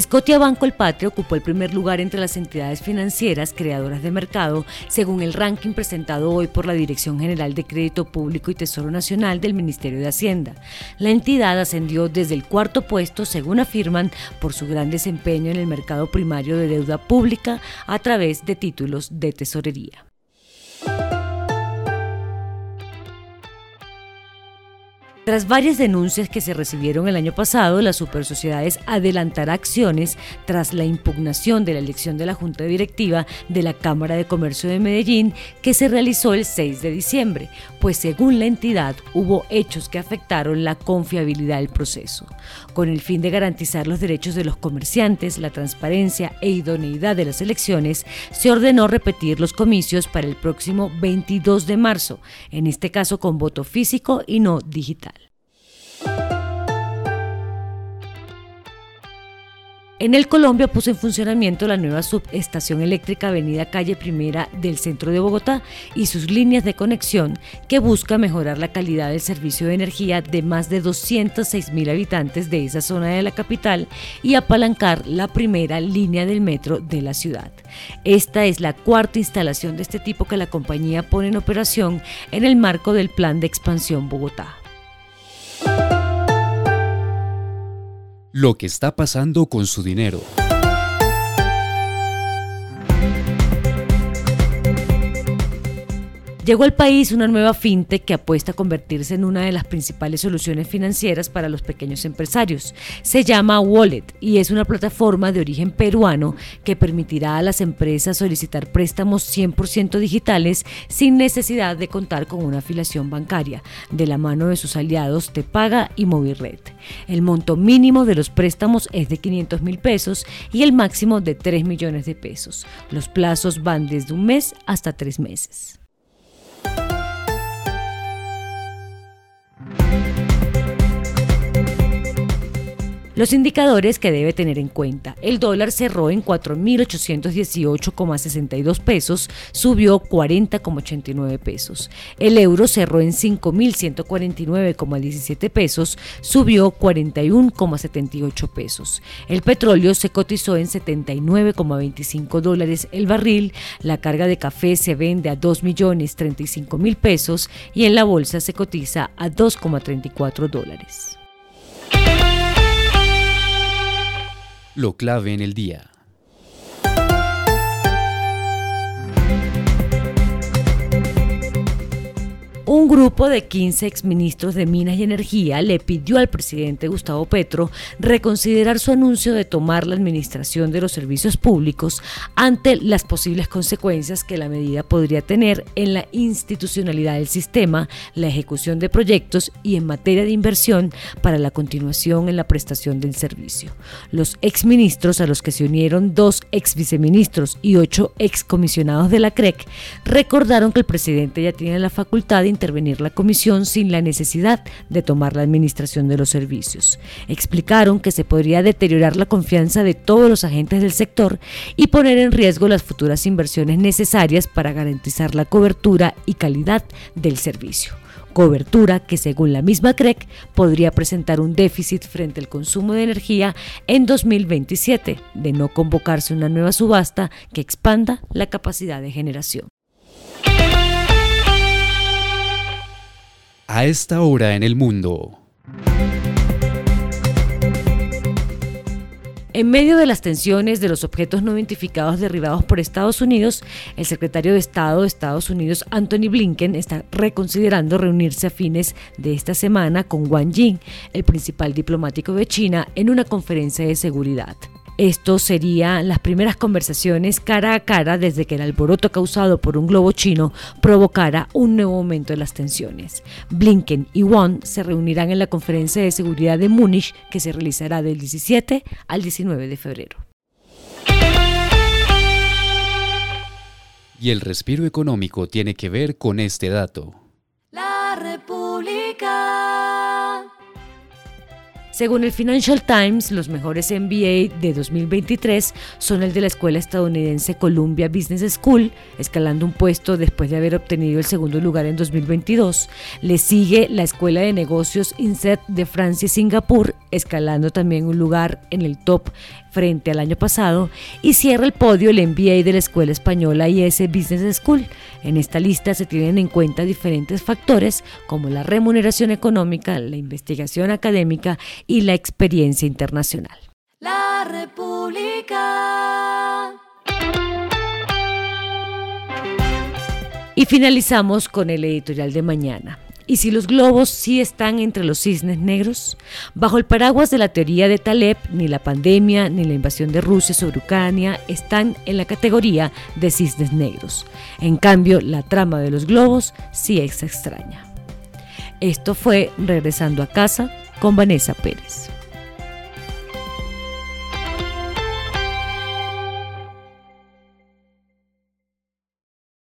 Scotia Banco El Patria ocupó el primer lugar entre las entidades financieras creadoras de mercado, según el ranking presentado hoy por la Dirección General de Crédito Público y Tesoro Nacional del Ministerio de Hacienda. La entidad ascendió desde el cuarto puesto, según afirman, por su gran desempeño en el mercado primario de deuda pública a través de títulos de tesorería. Tras varias denuncias que se recibieron el año pasado, la Supersociedades adelantará acciones tras la impugnación de la elección de la Junta Directiva de la Cámara de Comercio de Medellín que se realizó el 6 de diciembre, pues según la entidad hubo hechos que afectaron la confiabilidad del proceso. Con el fin de garantizar los derechos de los comerciantes, la transparencia e idoneidad de las elecciones, se ordenó repetir los comicios para el próximo 22 de marzo, en este caso con voto físico y no digital. En el Colombia puso en funcionamiento la nueva subestación eléctrica Avenida Calle Primera del centro de Bogotá y sus líneas de conexión que busca mejorar la calidad del servicio de energía de más de 206 mil habitantes de esa zona de la capital y apalancar la primera línea del metro de la ciudad. Esta es la cuarta instalación de este tipo que la compañía pone en operación en el marco del Plan de Expansión Bogotá. Lo que está pasando con su dinero. Llegó al país una nueva fintech que apuesta a convertirse en una de las principales soluciones financieras para los pequeños empresarios. Se llama Wallet y es una plataforma de origen peruano que permitirá a las empresas solicitar préstamos 100% digitales sin necesidad de contar con una afiliación bancaria, de la mano de sus aliados Tepaga y Movirred. El monto mínimo de los préstamos es de 500 mil pesos y el máximo de 3 millones de pesos. Los plazos van desde un mes hasta tres meses. Los indicadores que debe tener en cuenta. El dólar cerró en 4.818,62 pesos, subió 40,89 pesos. El euro cerró en 5.149,17 pesos, subió 41,78 pesos. El petróleo se cotizó en 79,25 dólares el barril. La carga de café se vende a 2.035.000 pesos y en la bolsa se cotiza a 2,34 dólares. Lo clave en el día. Un grupo de 15 exministros de Minas y Energía le pidió al presidente Gustavo Petro reconsiderar su anuncio de tomar la administración de los servicios públicos ante las posibles consecuencias que la medida podría tener en la institucionalidad del sistema, la ejecución de proyectos y en materia de inversión para la continuación en la prestación del servicio. Los exministros a los que se unieron dos exviceministros y ocho excomisionados de la CREC recordaron que el presidente ya tiene la facultad de intervenir la comisión sin la necesidad de tomar la administración de los servicios. Explicaron que se podría deteriorar la confianza de todos los agentes del sector y poner en riesgo las futuras inversiones necesarias para garantizar la cobertura y calidad del servicio cobertura que según la misma CREC podría presentar un déficit frente al consumo de energía en 2027 de no convocarse una nueva subasta que expanda la capacidad de generación. A esta hora en el mundo. En medio de las tensiones de los objetos no identificados derribados por Estados Unidos, el secretario de Estado de Estados Unidos, Anthony Blinken, está reconsiderando reunirse a fines de esta semana con Wang Jing, el principal diplomático de China, en una conferencia de seguridad. Esto serían las primeras conversaciones cara a cara desde que el alboroto causado por un globo chino provocara un nuevo aumento de las tensiones. Blinken y Wang se reunirán en la conferencia de seguridad de Múnich que se realizará del 17 al 19 de febrero. Y el respiro económico tiene que ver con este dato. Según el Financial Times, los mejores MBA de 2023 son el de la escuela estadounidense Columbia Business School, escalando un puesto después de haber obtenido el segundo lugar en 2022. Le sigue la Escuela de Negocios INSET de Francia y Singapur, escalando también un lugar en el top frente al año pasado. Y cierra el podio el MBA de la Escuela Española IS Business School. En esta lista se tienen en cuenta diferentes factores como la remuneración económica, la investigación académica y la experiencia internacional. La República. Y finalizamos con el editorial de mañana. ¿Y si los globos sí están entre los cisnes negros? Bajo el paraguas de la teoría de Taleb, ni la pandemia ni la invasión de Rusia sobre Ucrania están en la categoría de cisnes negros. En cambio, la trama de los globos sí es extraña. Esto fue Regresando a casa con Vanessa Pérez.